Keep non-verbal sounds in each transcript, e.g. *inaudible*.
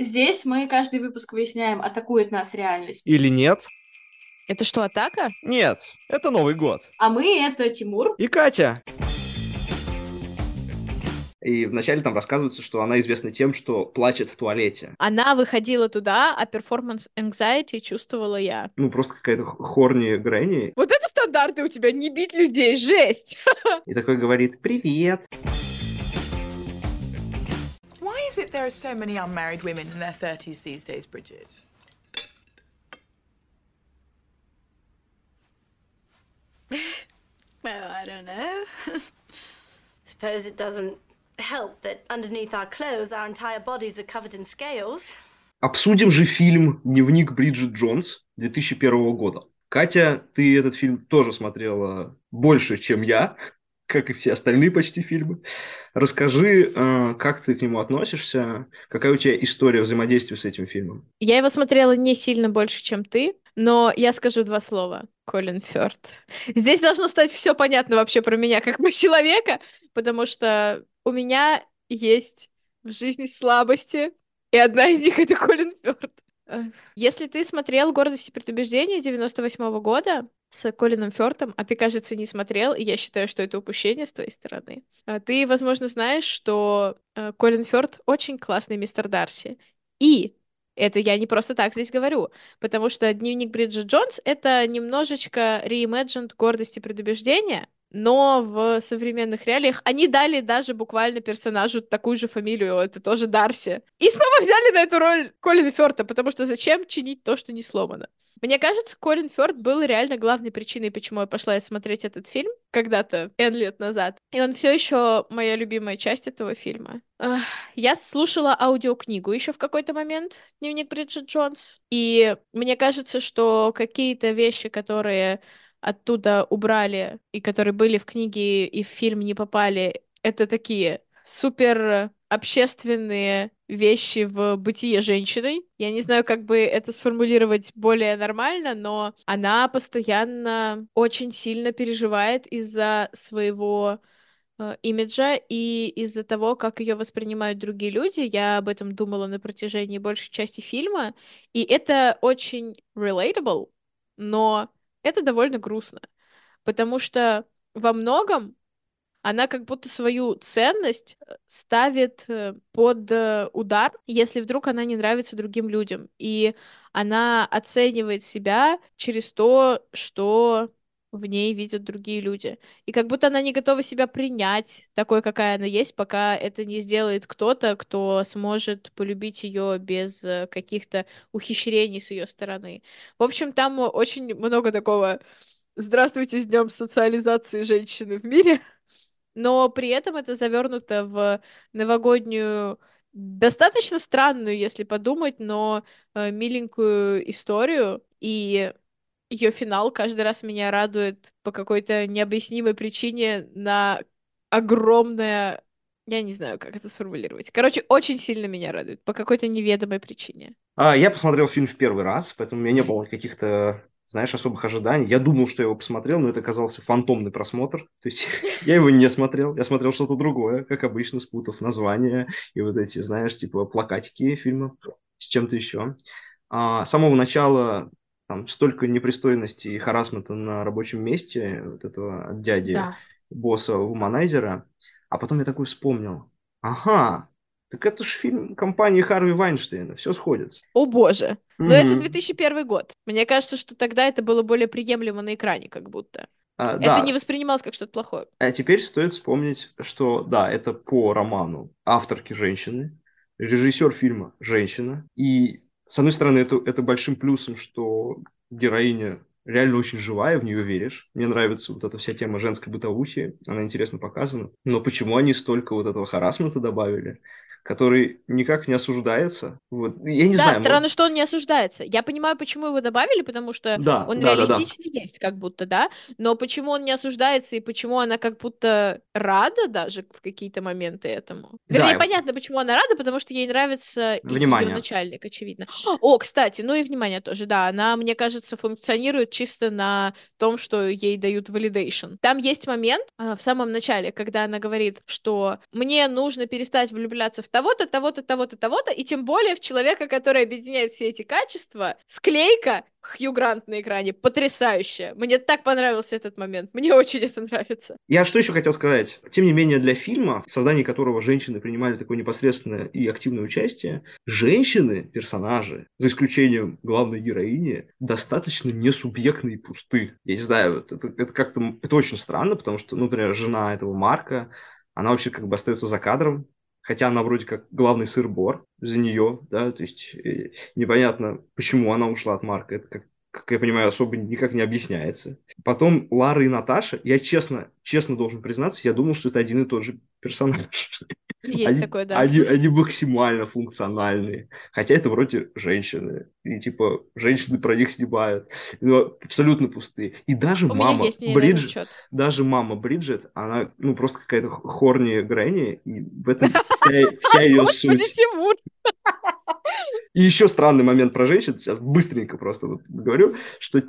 Здесь мы каждый выпуск выясняем, атакует нас реальность. Или нет? Это что, атака? Нет, это Новый год. А мы — это Тимур. И Катя. И вначале там рассказывается, что она известна тем, что плачет в туалете. Она выходила туда, а перформанс anxiety чувствовала я. Ну, просто какая-то хорни Грэнни. Вот это стандарты у тебя, не бить людей, жесть! *laughs* И такой говорит «Привет». Is it there are so many unmarried women in their 30s these days, Bridget? Well, I don't know. Suppose it doesn't help that underneath our clothes our entire bodies are covered in scales. Обсудим же фильм «Дневник Бриджит Джонс» 2001 года. Катя, ты этот фильм тоже смотрела больше, чем я, как и все остальные почти фильмы. Расскажи, э, как ты к нему относишься, какая у тебя история взаимодействия с этим фильмом? Я его смотрела не сильно больше, чем ты, но я скажу два слова. Колин Фёрд. Здесь должно стать все понятно вообще про меня, как про человека, потому что у меня есть в жизни слабости, и одна из них — это Колин Фёрд. Если ты смотрел «Гордость и предубеждение» 98 -го года с Колином Фёртом, а ты, кажется, не смотрел, и я считаю, что это упущение с твоей стороны, а ты, возможно, знаешь, что э, Колин Фёрд очень классный мистер Дарси. И это я не просто так здесь говорю, потому что дневник Бриджит Джонс — это немножечко reimagined гордость и предубеждение, но в современных реалиях они дали даже буквально персонажу такую же фамилию, это тоже Дарси. И снова *laughs* взяли на эту роль Колина Фёрта, потому что зачем чинить то, что не сломано? Мне кажется, Колин Фёрд был реально главной причиной, почему я пошла смотреть этот фильм когда-то, N лет назад. И он все еще моя любимая часть этого фильма. Я слушала аудиокнигу еще в какой-то момент, дневник Бриджит Джонс, и мне кажется, что какие-то вещи, которые оттуда убрали и которые были в книге и в фильм не попали, это такие супер общественные вещи в бытие женщиной. Я не знаю, как бы это сформулировать более нормально, но она постоянно очень сильно переживает из-за своего э, имиджа и из-за того, как ее воспринимают другие люди. Я об этом думала на протяжении большей части фильма, и это очень relatable, но это довольно грустно, потому что во многом она как будто свою ценность э, ставит э, под э, удар, если вдруг она не нравится другим людям. И она оценивает себя через то, что в ней видят другие люди. И как будто она не готова себя принять такой, какая она есть, пока это не сделает кто-то, кто сможет полюбить ее без каких-то ухищрений с ее стороны. В общем, там очень много такого «Здравствуйте с днем социализации женщины в мире», но при этом это завернуто в новогоднюю достаточно странную, если подумать, но э, миленькую историю. И ее финал каждый раз меня радует по какой-то необъяснимой причине на огромное... Я не знаю, как это сформулировать. Короче, очень сильно меня радует по какой-то неведомой причине. А, я посмотрел фильм в первый раз, поэтому у меня не было каких-то знаешь, особых ожиданий. Я думал, что я его посмотрел, но это оказался фантомный просмотр. То есть *laughs* я его не смотрел, я смотрел что-то другое, как обычно, спутав название и вот эти, знаешь, типа плакатики фильма с чем-то еще. А, с самого начала там столько непристойности и харасмента на рабочем месте вот этого дяди, да. босса Вуманайзера. А потом я такой вспомнил, ага, так это же фильм компании Харви Вайнштейна, все сходится. О боже. Но mm-hmm. это 2001 год. Мне кажется, что тогда это было более приемлемо на экране, как будто. А, это да. не воспринималось как что-то плохое. А теперь стоит вспомнить, что да, это по роману авторки женщины, режиссер фильма женщина. И с одной стороны, это, это большим плюсом, что героиня реально очень живая, в нее веришь. Мне нравится вот эта вся тема женской бытовухи, она интересно показана. Но почему они столько вот этого харасмента добавили? Который никак не осуждается. Вот. Я не да, знаю. странно, может... что он не осуждается. Я понимаю, почему его добавили, потому что да, он да, реалистично да, да. есть, как будто, да. Но почему он не осуждается и почему она как будто рада даже в какие-то моменты этому. Вернее, да. понятно, почему она рада, потому что ей нравится внимание. ее начальник, очевидно. О, кстати, ну и внимание тоже, да. Она, мне кажется, функционирует чисто на том, что ей дают validation. Там есть момент а, в самом начале, когда она говорит, что мне нужно перестать влюбляться в того-то, того-то, того-то, того-то, и тем более в человека, который объединяет все эти качества, склейка Хью Грант на экране потрясающая. Мне так понравился этот момент. Мне очень это нравится. Я что еще хотел сказать? Тем не менее, для фильма, в создании которого женщины принимали такое непосредственное и активное участие, женщины, персонажи, за исключением главной героини, достаточно несубъектны и пусты. Я не знаю, это, это как-то это очень странно, потому что, ну, например, жена этого Марка, она вообще как бы остается за кадром, хотя она вроде как главный сыр-бор за нее, да, то есть э, непонятно, почему она ушла от Марка, это как, как я понимаю, особо никак не объясняется. Потом Лара и Наташа, я честно, честно должен признаться, я думал, что это один и тот же персонаж. Есть они, такое, да. Они, они максимально функциональные. Хотя это вроде женщины. И типа женщины про них снимают. Но абсолютно пустые. И даже У мама меня есть Бриджит, даже мама Бриджит, она ну просто какая-то хорни Грэнни. И в этом *laughs* вся, вся ее суть. И еще странный момент про женщин. Сейчас быстренько просто вот говорю, что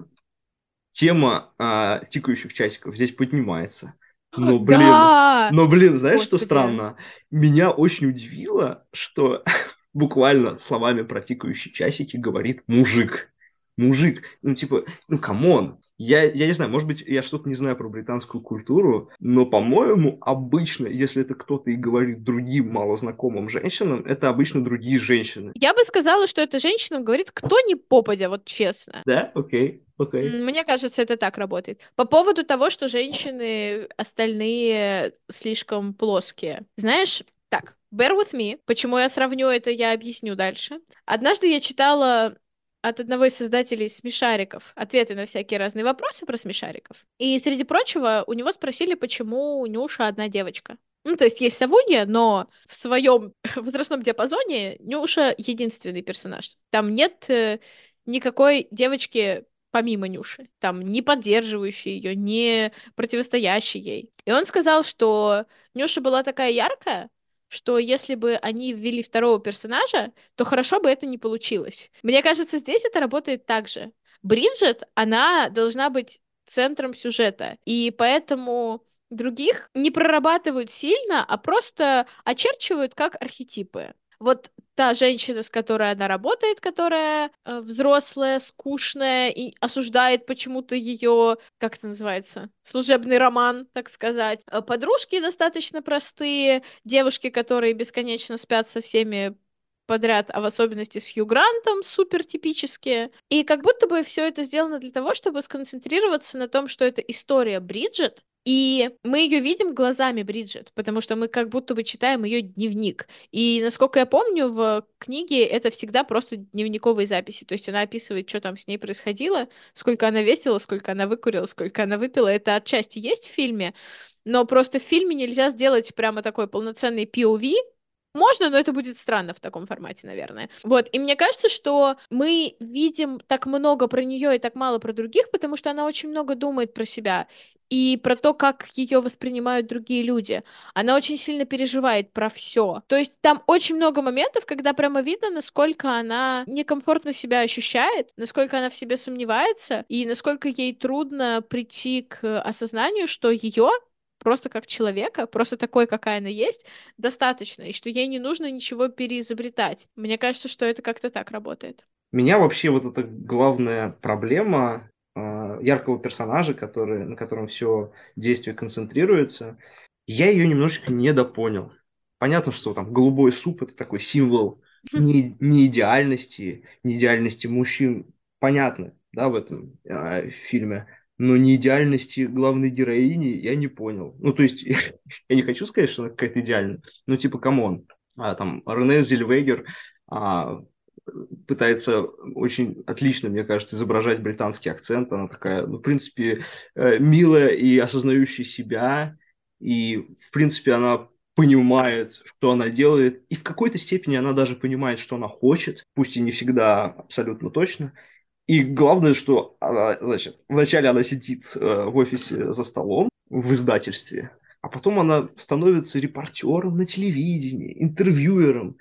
тема а, тикающих часиков здесь поднимается. Но, блин, Да! но, блин, знаешь, что Господи. странно? Меня очень удивило, что *laughs* буквально словами про тикающие часики говорит мужик. Мужик. Ну, типа, ну, come on. Я, я не знаю, может быть, я что-то не знаю про британскую культуру, но, по-моему, обычно, если это кто-то и говорит другим малознакомым женщинам, это обычно другие женщины. Я бы сказала, что эта женщина говорит, кто не попадя, вот честно. Да? Окей, окей. М, Мне кажется, это так работает. По поводу того, что женщины остальные слишком плоские. Знаешь, так, bear with me. Почему я сравню это, я объясню дальше. Однажды я читала от одного из создателей смешариков ответы на всякие разные вопросы про смешариков. И, среди прочего, у него спросили, почему Нюша одна девочка. Ну, то есть есть Савунья, но в своем *laughs* возрастном диапазоне Нюша единственный персонаж. Там нет э, никакой девочки помимо Нюши, там не поддерживающей ее, не противостоящей ей. И он сказал, что Нюша была такая яркая, что если бы они ввели второго персонажа, то хорошо бы это не получилось. Мне кажется, здесь это работает так же. Бриджит, она должна быть центром сюжета, и поэтому других не прорабатывают сильно, а просто очерчивают как архетипы. Вот та женщина, с которой она работает, которая э, взрослая, скучная и осуждает почему-то ее, как это называется, служебный роман, так сказать. Э, Подружки достаточно простые, девушки, которые бесконечно спят со всеми подряд, а в особенности с Хью Грантом, супер типические. И как будто бы все это сделано для того, чтобы сконцентрироваться на том, что это история Бриджит, и мы ее видим глазами Бриджит, потому что мы как будто бы читаем ее дневник. И насколько я помню, в книге это всегда просто дневниковые записи. То есть она описывает, что там с ней происходило, сколько она весила, сколько она выкурила, сколько она выпила. Это отчасти есть в фильме, но просто в фильме нельзя сделать прямо такой полноценный POV, можно, но это будет странно в таком формате, наверное. Вот, и мне кажется, что мы видим так много про нее и так мало про других, потому что она очень много думает про себя и про то, как ее воспринимают другие люди. Она очень сильно переживает про все. То есть там очень много моментов, когда прямо видно, насколько она некомфортно себя ощущает, насколько она в себе сомневается, и насколько ей трудно прийти к осознанию, что ее просто как человека, просто такой, какая она есть, достаточно, и что ей не нужно ничего переизобретать. Мне кажется, что это как-то так работает. Меня вообще вот эта главная проблема яркого персонажа, который, на котором все действие концентрируется, я ее немножечко недопонял. Понятно, что там голубой суп это такой символ *laughs* не, не идеальности, не идеальности мужчин. Понятно, да, в этом э, фильме. Но не идеальности главной героини я не понял. Ну, то есть, *laughs* я не хочу сказать, что она какая-то идеальная. Ну, типа, come on. А, там, Рене Зельвегер а, пытается очень отлично, мне кажется, изображать британский акцент. Она такая, ну, в принципе, э, милая и осознающая себя. И, в принципе, она понимает, что она делает. И в какой-то степени она даже понимает, что она хочет. Пусть и не всегда абсолютно точно. И главное, что она, значит, вначале она сидит э, в офисе за столом в издательстве, а потом она становится репортером на телевидении, интервьюером.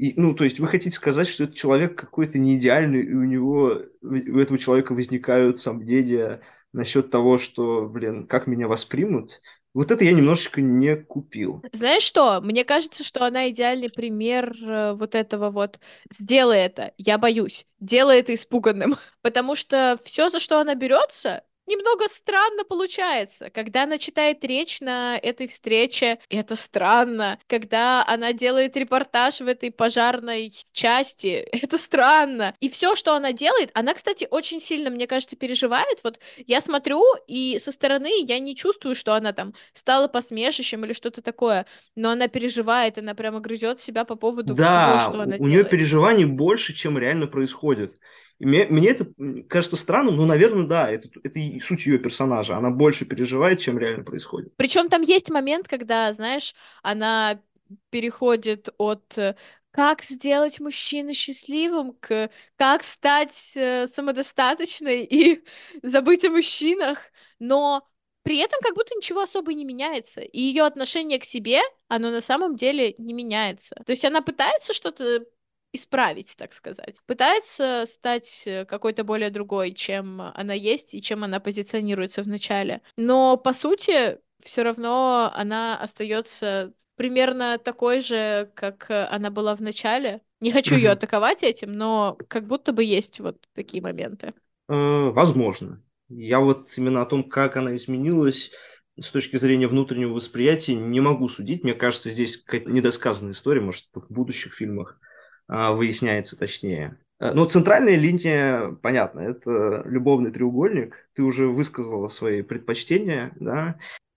И, ну, то есть вы хотите сказать, что этот человек какой-то не идеальный, и у него, у этого человека возникают сомнения насчет того, что, блин, как меня воспримут? Вот это я немножечко не купил. Знаешь что? Мне кажется, что она идеальный пример э, вот этого вот «сделай это, я боюсь», «делай это испуганным». *laughs* Потому что все, за что она берется, немного странно получается. Когда она читает речь на этой встрече, это странно. Когда она делает репортаж в этой пожарной части, *laughs* это странно. И все, что она делает, она, кстати, очень сильно, мне кажется, переживает. Вот я смотрю, и со стороны я не чувствую, что она там стала посмешищем или что-то такое, но она переживает, она прямо грызет себя по поводу Да, всего, что она у, у нее делает. переживаний больше, чем реально происходит. Мне, мне это кажется странным, но, наверное, да, это, это и суть ее персонажа. Она больше переживает, чем реально происходит. Причем там есть момент, когда, знаешь, она переходит от э, как сделать мужчину счастливым к как стать э, самодостаточной и *laughs* забыть о мужчинах, но при этом как будто ничего особо не меняется. И ее отношение к себе, оно на самом деле не меняется. То есть она пытается что-то исправить, так сказать. Пытается стать э, какой-то более другой, чем она есть и чем она позиционируется в начале. Но, по сути, все равно она остается примерно такой же, как э, она была в начале. Не хочу ее атаковать этим, но как будто бы есть вот такие моменты. Э, возможно. Я вот именно о том, как она изменилась с точки зрения внутреннего восприятия, не могу судить. Мне кажется, здесь какая-то недосказанная история, может, в будущих фильмах выясняется точнее. Э, Но центральная линия, понятно, это любовный треугольник. Ты уже высказала свои предпочтения, да.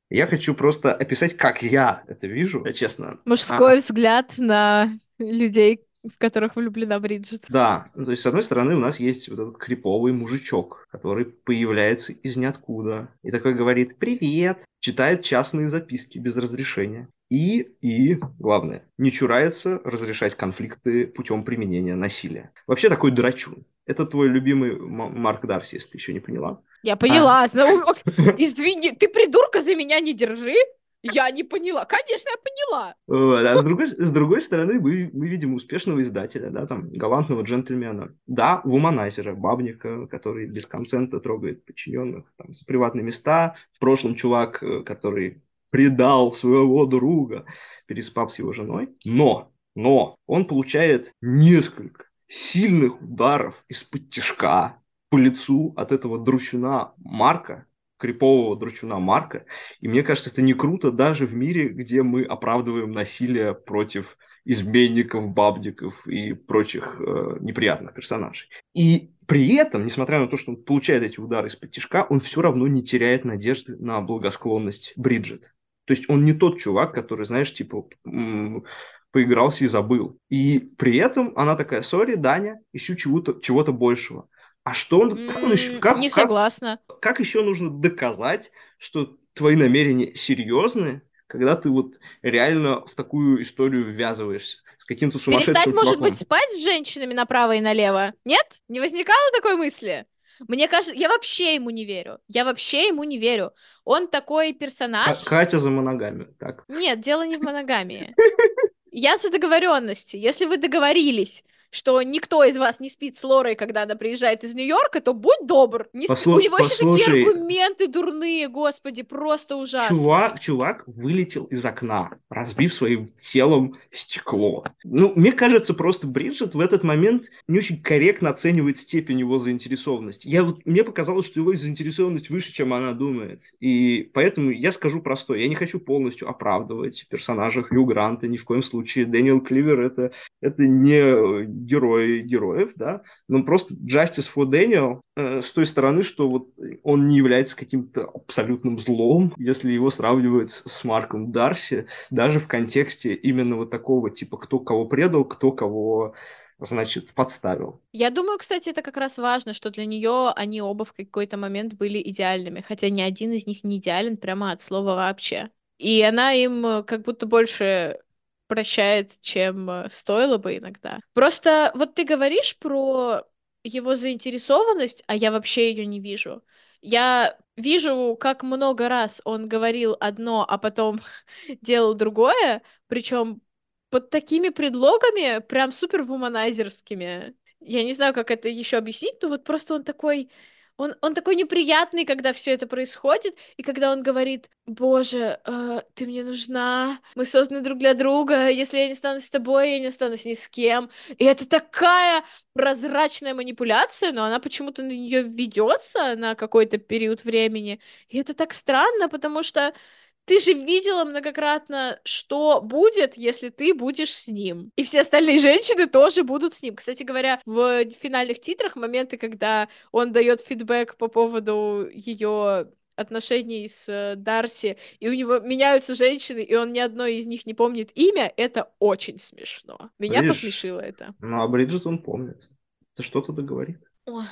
Я хочу просто описать, как я это вижу, честно. Мужской взгляд на людей, в которых влюблена Бриджит. Да, ну, то есть, с одной стороны, у нас есть вот этот криповый мужичок, который появляется из ниоткуда и такой говорит «Привет!», читает частные записки без разрешения. И, и, главное, не чурается разрешать конфликты путем применения насилия. Вообще такой драчун. Это твой любимый Марк Дарси, если ты еще не поняла. Я поняла. *laughs* Ок, Извини, ты придурка за меня не держи. Я не поняла. Конечно, я поняла. Вот, А с другой, с другой стороны, мы, мы видим успешного издателя, да, там, галантного джентльмена. Да, вуманайзера, бабника, который без консента трогает подчиненных там, за приватные места. В прошлом чувак, э, который предал своего друга, переспав с его женой. Но, но, он получает несколько сильных ударов из-под тяжка по лицу от этого дручуна Марка, крипового дручуна Марка. И мне кажется, это не круто даже в мире, где мы оправдываем насилие против изменников, бабников и прочих э, неприятных персонажей. И при этом, несмотря на то, что он получает эти удары из-под тяжка, он все равно не теряет надежды на благосклонность Бриджит. То есть он не тот чувак, который, знаешь, типа поигрался и забыл. И при этом она такая, сори, Даня, ищу чего-то чего большего. А что он, как он еще, как, Не как- согласна. как еще нужно доказать, что твои намерения серьезные, когда ты вот реально в такую историю ввязываешься с каким-то сумасшедшим Перестать, может быть, спать с женщинами направо и налево? Нет? Не возникало такой мысли? Мне кажется, я вообще ему не верю. Я вообще ему не верю. Он такой персонаж. Катя за моногамию, так. Нет, дело не в *laughs* моногамии. Я за договоренности. Если вы договорились, что никто из вас не спит с Лорой, когда она приезжает из Нью-Йорка, то будь добр. Не спи- Послу- У него еще такие послушай. аргументы дурные, господи, просто ужасно. Чувак, чувак вылетел из окна, разбив своим телом стекло. Ну, мне кажется, просто Бриджит в этот момент не очень корректно оценивает степень его заинтересованности. Я вот, мне показалось, что его заинтересованность выше, чем она думает. И поэтому я скажу простое. Я не хочу полностью оправдывать персонажа Хью Гранта, ни в коем случае. Дэниел Кливер это, это не герой героев, да, но просто Justice for Daniel э, с той стороны, что вот он не является каким-то абсолютным злом, если его сравнивают с, с Марком Дарси, даже в контексте именно вот такого типа кто кого предал, кто кого значит, подставил. Я думаю, кстати, это как раз важно, что для нее они оба в какой-то момент были идеальными, хотя ни один из них не идеален прямо от слова вообще. И она им э, как будто больше прощает, чем э, стоило бы иногда. Просто вот ты говоришь про его заинтересованность, а я вообще ее не вижу. Я вижу, как много раз он говорил одно, а потом *laughs* делал другое, причем под такими предлогами, прям супер вуманайзерскими. Я не знаю, как это еще объяснить, но вот просто он такой, Он, он такой неприятный, когда все это происходит, и когда он говорит, боже, э, ты мне нужна, мы созданы друг для друга, если я не останусь с тобой, я не останусь ни с кем. И это такая прозрачная манипуляция, но она почему-то на нее ведется на какой-то период времени. И это так странно, потому что ты же видела многократно, что будет, если ты будешь с ним. И все остальные женщины тоже будут с ним. Кстати говоря, в финальных титрах моменты, когда он дает фидбэк по поводу ее отношений с э, Дарси, и у него меняются женщины, и он ни одной из них не помнит имя, это очень смешно. Меня Видишь? посмешило это. Ну, а Бриджит он помнит. Это что-то договорит. Ой,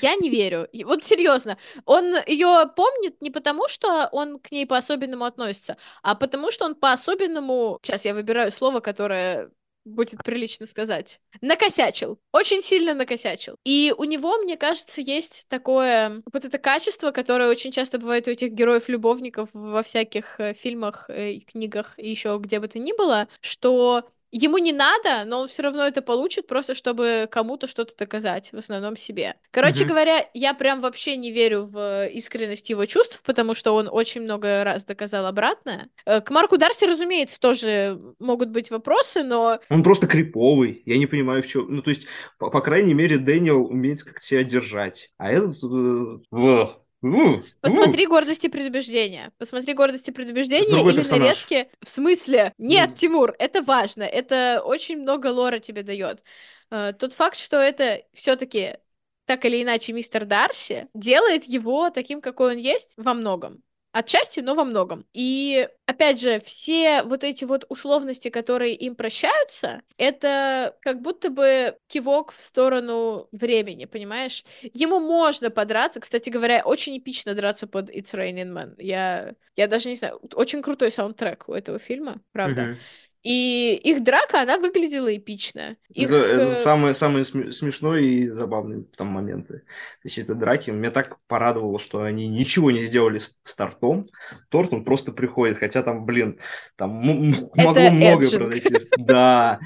Я не верю. Вот серьезно, он ее помнит не потому, что он к ней по-особенному относится, а потому, что он по-особенному... Сейчас я выбираю слово, которое будет прилично сказать. Накосячил. Очень сильно накосячил. И у него, мне кажется, есть такое... Вот это качество, которое очень часто бывает у этих героев-любовников во всяких э, фильмах э, и книгах и еще где бы то ни было, что Ему не надо, но он все равно это получит, просто чтобы кому-то что-то доказать, в основном себе. Короче Мгм. говоря, я прям вообще не верю в искренность его чувств, потому что он очень много раз доказал обратное. Э, К Марку Дарси, разумеется, тоже могут быть вопросы, но Он просто криповый. Я не понимаю, в чем. Ну, то есть, по, по крайней мере, Дэниел умеет как-то себя держать. А этот... э, во, у, посмотри «Гордость и предубеждение». Посмотри «Гордость и предубеждение» или персонаж. нарезки. В смысле? Нет, Ну. Тимур, это важно. Это очень много лора тебе дает. Э, Тот факт, что это все-таки так или иначе мистер Дарси, делает его таким, какой он есть, во многом. Отчасти, но во многом. И, опять же, все вот эти вот условности, которые им прощаются, это как будто бы кивок в сторону времени, понимаешь? Ему можно подраться. Кстати говоря, очень эпично драться под It's Raining Man. Я, я даже не знаю, очень крутой саундтрек у этого фильма, правда. Мгм. И их драка, она выглядела эпично. Их, Это, это э, самые, самые сме- смешные и забавные там моменты. То есть это драки. Меня так порадовало, что они ничего не сделали с, тортом. Торт, он просто приходит. Хотя там, блин, там могло многое произойти. Да.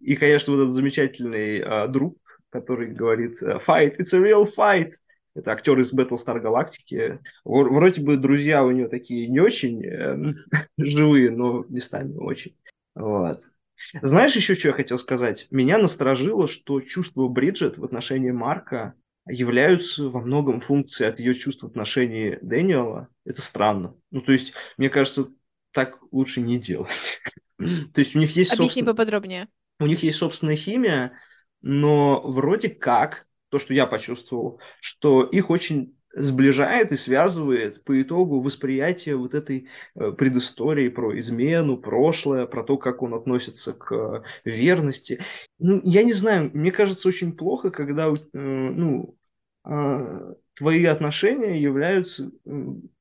И, конечно, вот этот замечательный а, друг, который говорит э, «Fight, it's a real fight». Это актер из Battlestar Galactica. Вр- Вроде бы друзья у него такие не очень эм, *laughs* живые, но местами очень. Вот. Знаешь еще, что я хотел сказать? Меня насторожило, что чувства Бриджит в отношении Марка являются во многом функцией от ее чувств в отношении Дэниела. Это странно. Ну, то есть, мне кажется, так лучше не делать. *laughs* То есть у них есть Объясни собственно- поподробнее. у них есть собственная химия, но вроде как, то, что я почувствовал, что их очень сближает и связывает по итогу восприятие вот этой э, предыстории про измену, прошлое, про то, как он относится к э, верности. Ну, я не знаю, мне кажется очень плохо, когда э, ну, а, твои отношения являются,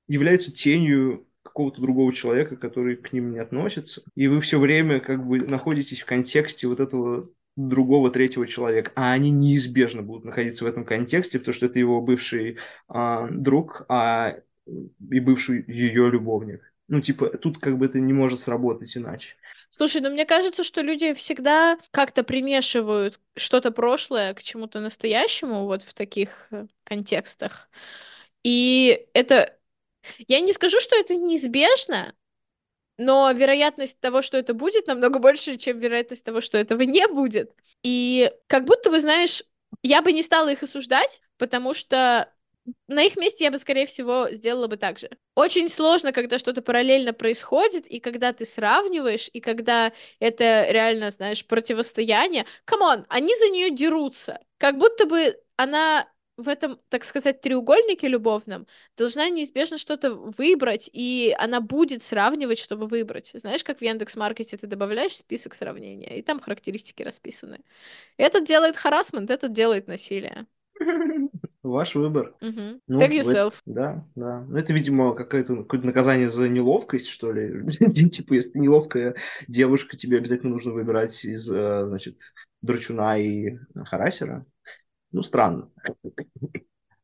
являются тенью какого-то другого человека, который к ним не относится, и вы все время как бы находитесь в контексте вот этого другого третьего человека, а они неизбежно будут находиться в этом контексте, потому что это его бывший а, друг, а и бывший ее любовник. Ну, типа, тут как бы это не может сработать иначе. Слушай, ну мне кажется, что люди всегда как-то примешивают что-то прошлое к чему-то настоящему вот в таких э, контекстах. И это... Я не скажу, что это неизбежно, но вероятность того, что это будет, намного больше, чем вероятность того, что этого не будет. И как будто бы, знаешь, я бы не стала их осуждать, потому что на их месте я бы, скорее всего, сделала бы так же. Очень сложно, когда что-то параллельно происходит, и когда ты сравниваешь, и когда это реально, знаешь, противостояние. Come on, они за нее дерутся. Как будто бы она в этом, так сказать, треугольнике любовном должна неизбежно что-то выбрать, и она будет сравнивать, чтобы выбрать. Знаешь, как в Яндекс.Маркете ты добавляешь список сравнения, и там характеристики расписаны. Этот делает харасмент, этот делает насилие. *laughs* Ваш выбор. Мгм. Ну, в yourself. это- Да, да. Ну, это, видимо, какое-то какое-то наказание за неловкость, что ли. *laughs* Типа, если ты неловкая девушка, тебе обязательно нужно выбирать из, э, значит, Драчуна и Харасера. Ну, странно.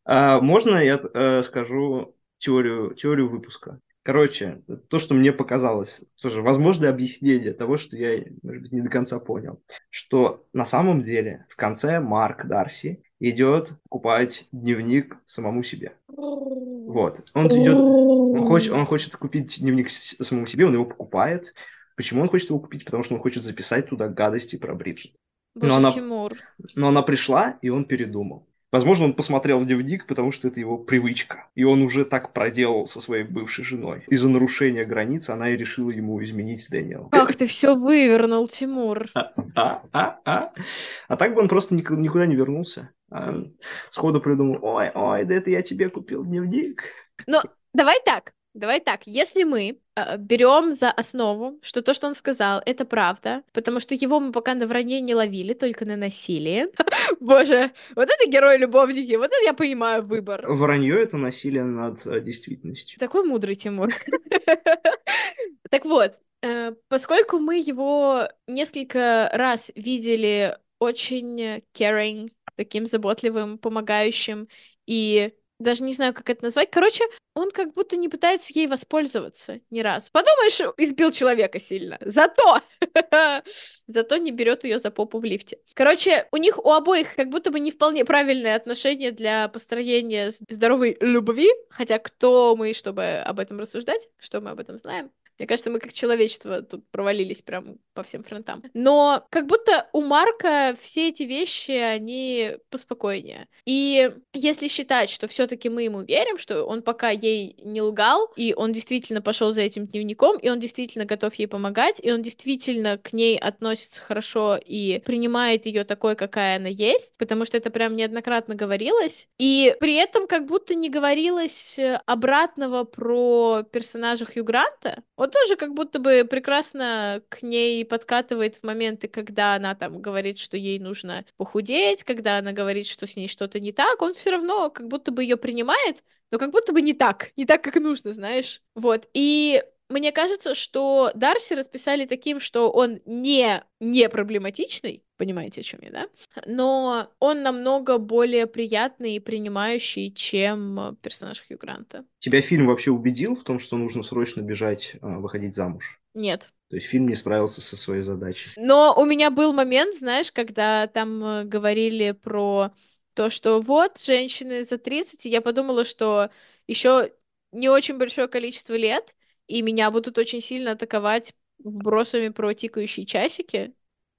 А, Можно я э, скажу теорию, теорию выпуска? Короче, то, что мне показалось, слушай, возможно объяснение того, что я, может быть, не до конца понял, что на самом деле в конце Марк Дарси идет покупать дневник самому себе. Вот. Он идет, он хочет, он хочет купить дневник самому себе, он его покупает. Почему он хочет его купить? Потому что он хочет записать туда гадости про Бриджит. Боже, она- Тимур. Но она пришла, и он передумал. Возможно, он посмотрел дневник, потому что это его привычка. И он уже так проделал со своей бывшей женой. Из-за нарушения границ она и решила ему изменить Дэниел. Как ты все вывернул, Тимур. А, а, а, а. А так бы он просто ник- никуда не вернулся. А, сходу придумал, ой, ой, да это я тебе купил дневник. Давай так, давай так. Если мы э, берем за основу, что то, что он сказал, это правда, потому что его мы пока на вранье не ловили, только на насилие. *laughs* Боже, вот это герои-любовники, вот это я понимаю выбор. Вранье — это насилие над э, действительностью. Такой мудрый Тимур. *laughs* Так вот, э, поскольку мы его несколько раз видели очень caring, таким заботливым, помогающим и даже не знаю, как это назвать. Короче, он как будто не пытается ей воспользоваться ни разу. Подумаешь, избил человека сильно. Зато! *laughs* Зато не берет ее за попу в лифте. Короче, у них у обоих как будто бы не вполне правильное отношение для построения здоровой любви. Хотя кто мы, чтобы об этом рассуждать? Что мы об этом знаем? Мне кажется, мы как человечество тут провалились прям по всем фронтам. Но как будто у Марка все эти вещи, они поспокойнее. И если считать, что все-таки мы ему верим, что он пока ей не лгал, и он действительно пошел за этим дневником, и он действительно готов ей помогать, и он действительно к ней относится хорошо и принимает ее такой, какая она есть, потому что это прям неоднократно говорилось. И при этом как будто не говорилось э, обратного про персонажа Хью Гранта. Он тоже как будто бы прекрасно к ней подкатывает в моменты, когда она там говорит, что ей нужно похудеть, когда она говорит, что с ней что-то не так, он все равно как будто бы ее принимает, но как будто бы не так, не так, как нужно, знаешь. Вот. И мне кажется, что Дарси расписали таким, что он не, не проблематичный, понимаете, о чем я, да? Но он намного более приятный и принимающий, чем персонаж Хью Гранта. Тебя фильм вообще убедил в том, что нужно срочно бежать, а, выходить замуж? Нет. То есть фильм не справился со своей задачей. Но у меня был момент, знаешь, когда там э, говорили про то, что вот, женщины за 30, и я подумала, что еще не очень большое количество лет, и меня будут очень сильно атаковать вбросами про тикающие часики.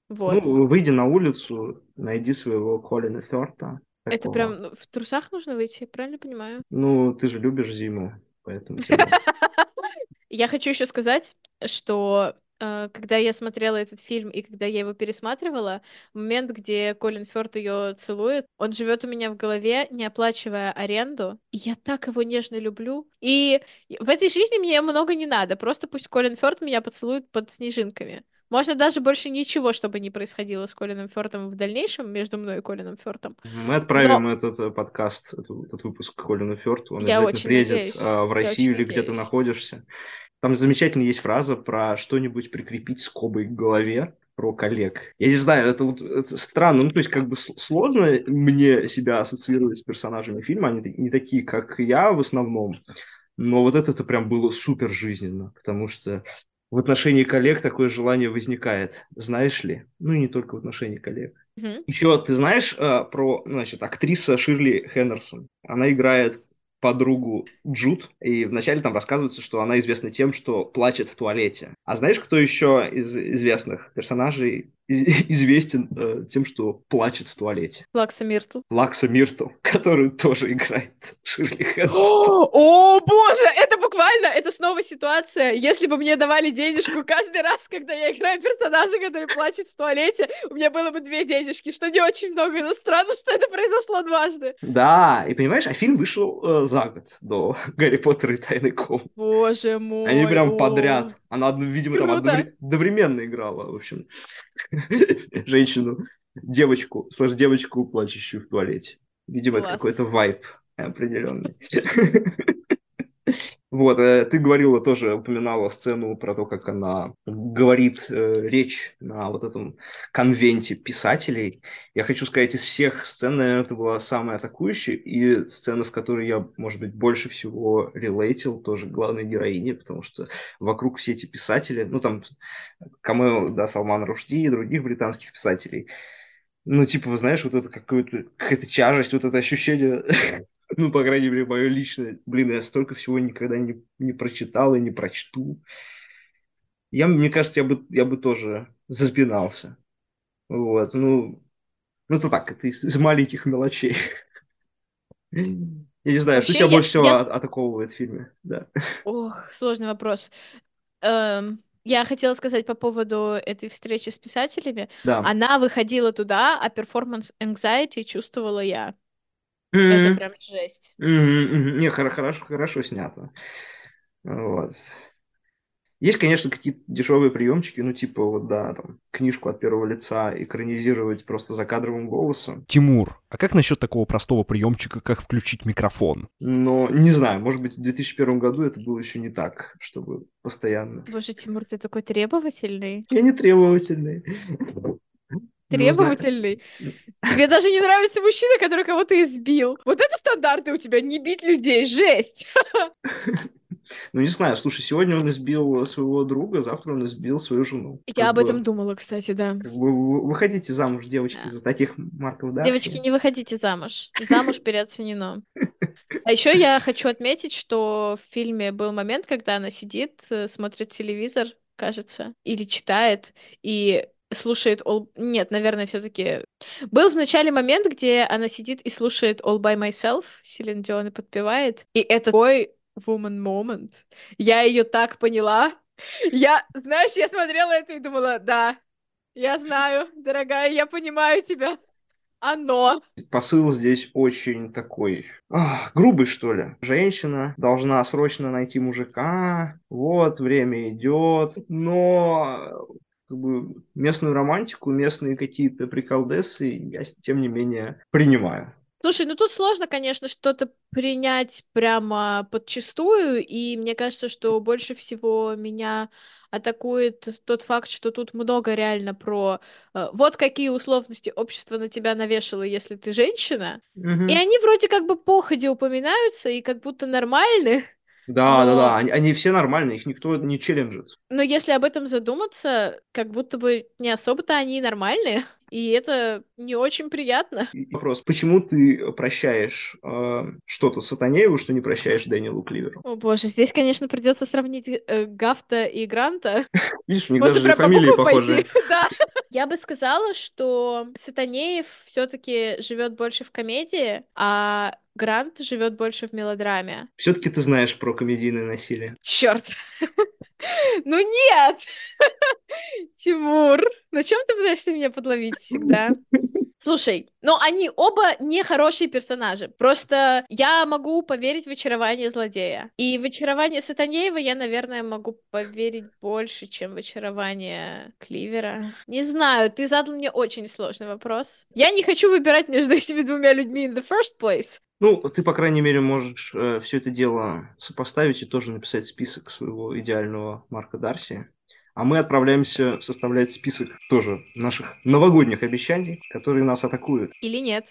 Вот. Ну, выйди на улицу, найди своего Колина Фёрта. Это такого. прям ну, в трусах нужно выйти, я правильно понимаю? Ну, ты же любишь зиму, поэтому *laughs* Я хочу еще сказать, что когда я смотрела этот фильм и когда я его пересматривала, момент, где Колин Фёрд ее целует, он живет у меня в голове, не оплачивая аренду, и я так его нежно люблю. И в этой жизни мне много не надо, просто пусть Колин Фёрд меня поцелует под снежинками. Можно даже больше ничего, чтобы не происходило с Колином Фёрдом в дальнейшем между мной и Колином Фёрдом. Мы отправим этот э, подкаст, эту- этот выпуск Колину Фёрту. Он Я обязательно очень приедет надеюсь. а, в Россию или где ты находишься. Там замечательно есть фраза про что-нибудь прикрепить скобой к голове про коллег. Я не знаю, это, вот, это странно. Ну, то есть, как бы сложно мне себя ассоциировать с персонажами фильма. Они не такие, как я в основном. Но вот это-то прям было супер жизненно, потому что в отношении коллег такое желание возникает. Знаешь ли? Ну, и не только в отношении коллег. Мгм. Еще ты знаешь э, про, значит, актриса Ширли Хендерсон? Она играет подругу Джуд, и вначале там рассказывается, что она известна тем, что плачет в туалете. А знаешь, кто еще из известных персонажей *laughs* известен э, тем, что плачет в туалете? Плакса Миртл. Лакса Миртл, *laughs* которую тоже играет Ширли *gasps* Хендерсон. О, боже, это буквально, это снова ситуация. Если бы мне давали денежку каждый раз, когда я играю персонажа, который плачет в туалете, у меня было бы две денежки, что не очень много, но странно, что это произошло дважды. Да, и понимаешь, а фильм вышел э, за год до *laughs* Гарри Поттера и Тайной комнаты. Боже мой. Они прям о. подряд. Она, видимо, там Круто. одновре- одновременно играла, в общем, *laughs* женщину, девочку, слэш девочку, плачущую в туалете. Видимо, это Класс. какой-то вайб определенный. *laughs* Вот, э, ты говорила тоже, упоминала сцену про то, как она говорит э, речь на вот этом конвенте писателей. Я хочу сказать, из всех сцен, наверное, это была самая атакующая, и сцена, в которой я, может быть, больше всего релейтил, тоже главной героине, потому что вокруг все эти писатели, ну, там, камео, да, Салман Рушди и других британских писателей, Ну, типа, знаешь, вот это какое-то, какая-то тяжесть, вот это ощущение, *laughs* ну, по крайней мере, мое личное, блин, я столько всего никогда не, не прочитал и не прочту. Я, мне кажется, я бы, я бы тоже заспинался. Вот, ну, ну, это так, это из, из маленьких мелочей. Я не знаю, что Вообще, тебя я- больше всего я- атаковывает в фильме, да. Ох, сложный вопрос. Эм, я хотела сказать по поводу этой встречи с писателями. Да. Она выходила туда, а перформанс anxiety чувствовала я. Мгм. Это прям жесть. Мгм. Не, хоро- хорошо, хорошо снято. Вот. Есть, конечно, какие-то дешевые приемчики, ну, типа, вот, да, там, книжку от первого лица экранизировать просто закадровым голосом. Тимур, а как насчет такого простого приемчика, как включить микрофон? Но, не знаю, может быть, в 2001 году это было еще не так, чтобы постоянно. Боже, Тимур, ты такой требовательный. Я не требовательный. Ну, Требовательный. Тебе даже не нравится мужчина, который кого-то избил. Вот это стандарты у тебя, не бить людей, жесть. *laughs* Ну, не знаю, слушай, сегодня он избил своего друга, завтра он избил свою жену. Я Как об бы- этом думала, кстати, да. Как бы вы- выходите замуж, девочки, Да. за таких марков, да? Девочки, не выходите замуж. Замуж переоценено. А еще я хочу отметить, что в фильме был момент, когда она сидит, э, смотрит телевизор, кажется, или читает, и слушает All... Нет, наверное, все-таки... Был в начале момент, где она сидит и слушает All By Myself, Селин Дион и подпевает, и это такой woman moment. Я ее так поняла. Я, знаешь, я смотрела это и думала, да, я знаю, дорогая, я понимаю тебя. Оно. Посыл здесь очень такой ах, грубый, что ли. Женщина должна срочно найти мужика, вот, время идет, но как бы, местную романтику, местные какие-то приколдесы я, тем не менее, принимаю. Слушай, ну тут сложно, конечно, что-то принять прямо подчистую, и мне кажется, что больше всего меня атакует тот факт, что тут много реально про э, вот какие условности общество на тебя навешало, если ты женщина, Мгм. и они вроде как бы походе упоминаются и как будто нормальны, Да, да, но- да, они, они все нормальные, их никто не челленджит. но если об этом задуматься, как будто бы не особо-то они нормальные, и это не очень приятно. Вопрос, почему ты прощаешь э, что-то Сатанееву, что не прощаешь Дэниелу Кливеру? О боже, здесь, конечно, придется сравнить э, Гафта и Гранта. *laughs* Видишь, у них Можно даже фамилии похожи. *laughs* Да. Я бы сказала, что Сатанеев все-таки живет больше в комедии, а Грант живет больше в мелодраме. Все-таки ты знаешь про комедийное насилие. Черт. *laughs* Ну нет! *laughs* Тимур, на чем ты пытаешься меня подловить всегда? *laughs* Слушай, ну они оба не хорошие персонажи. Просто я могу поверить в очарование злодея. И в очарование Сатанеева я, наверное, могу поверить больше, чем в очарование Кливера. Не знаю, ты задал мне очень сложный вопрос. Я не хочу выбирать между *laughs* этими двумя людьми in the first place. Ну, ты, по крайней мере, можешь все это дело сопоставить и тоже написать список своего идеального Марка Дарси. А мы отправляемся составлять список тоже наших новогодних обещаний, которые нас атакуют. Или нет.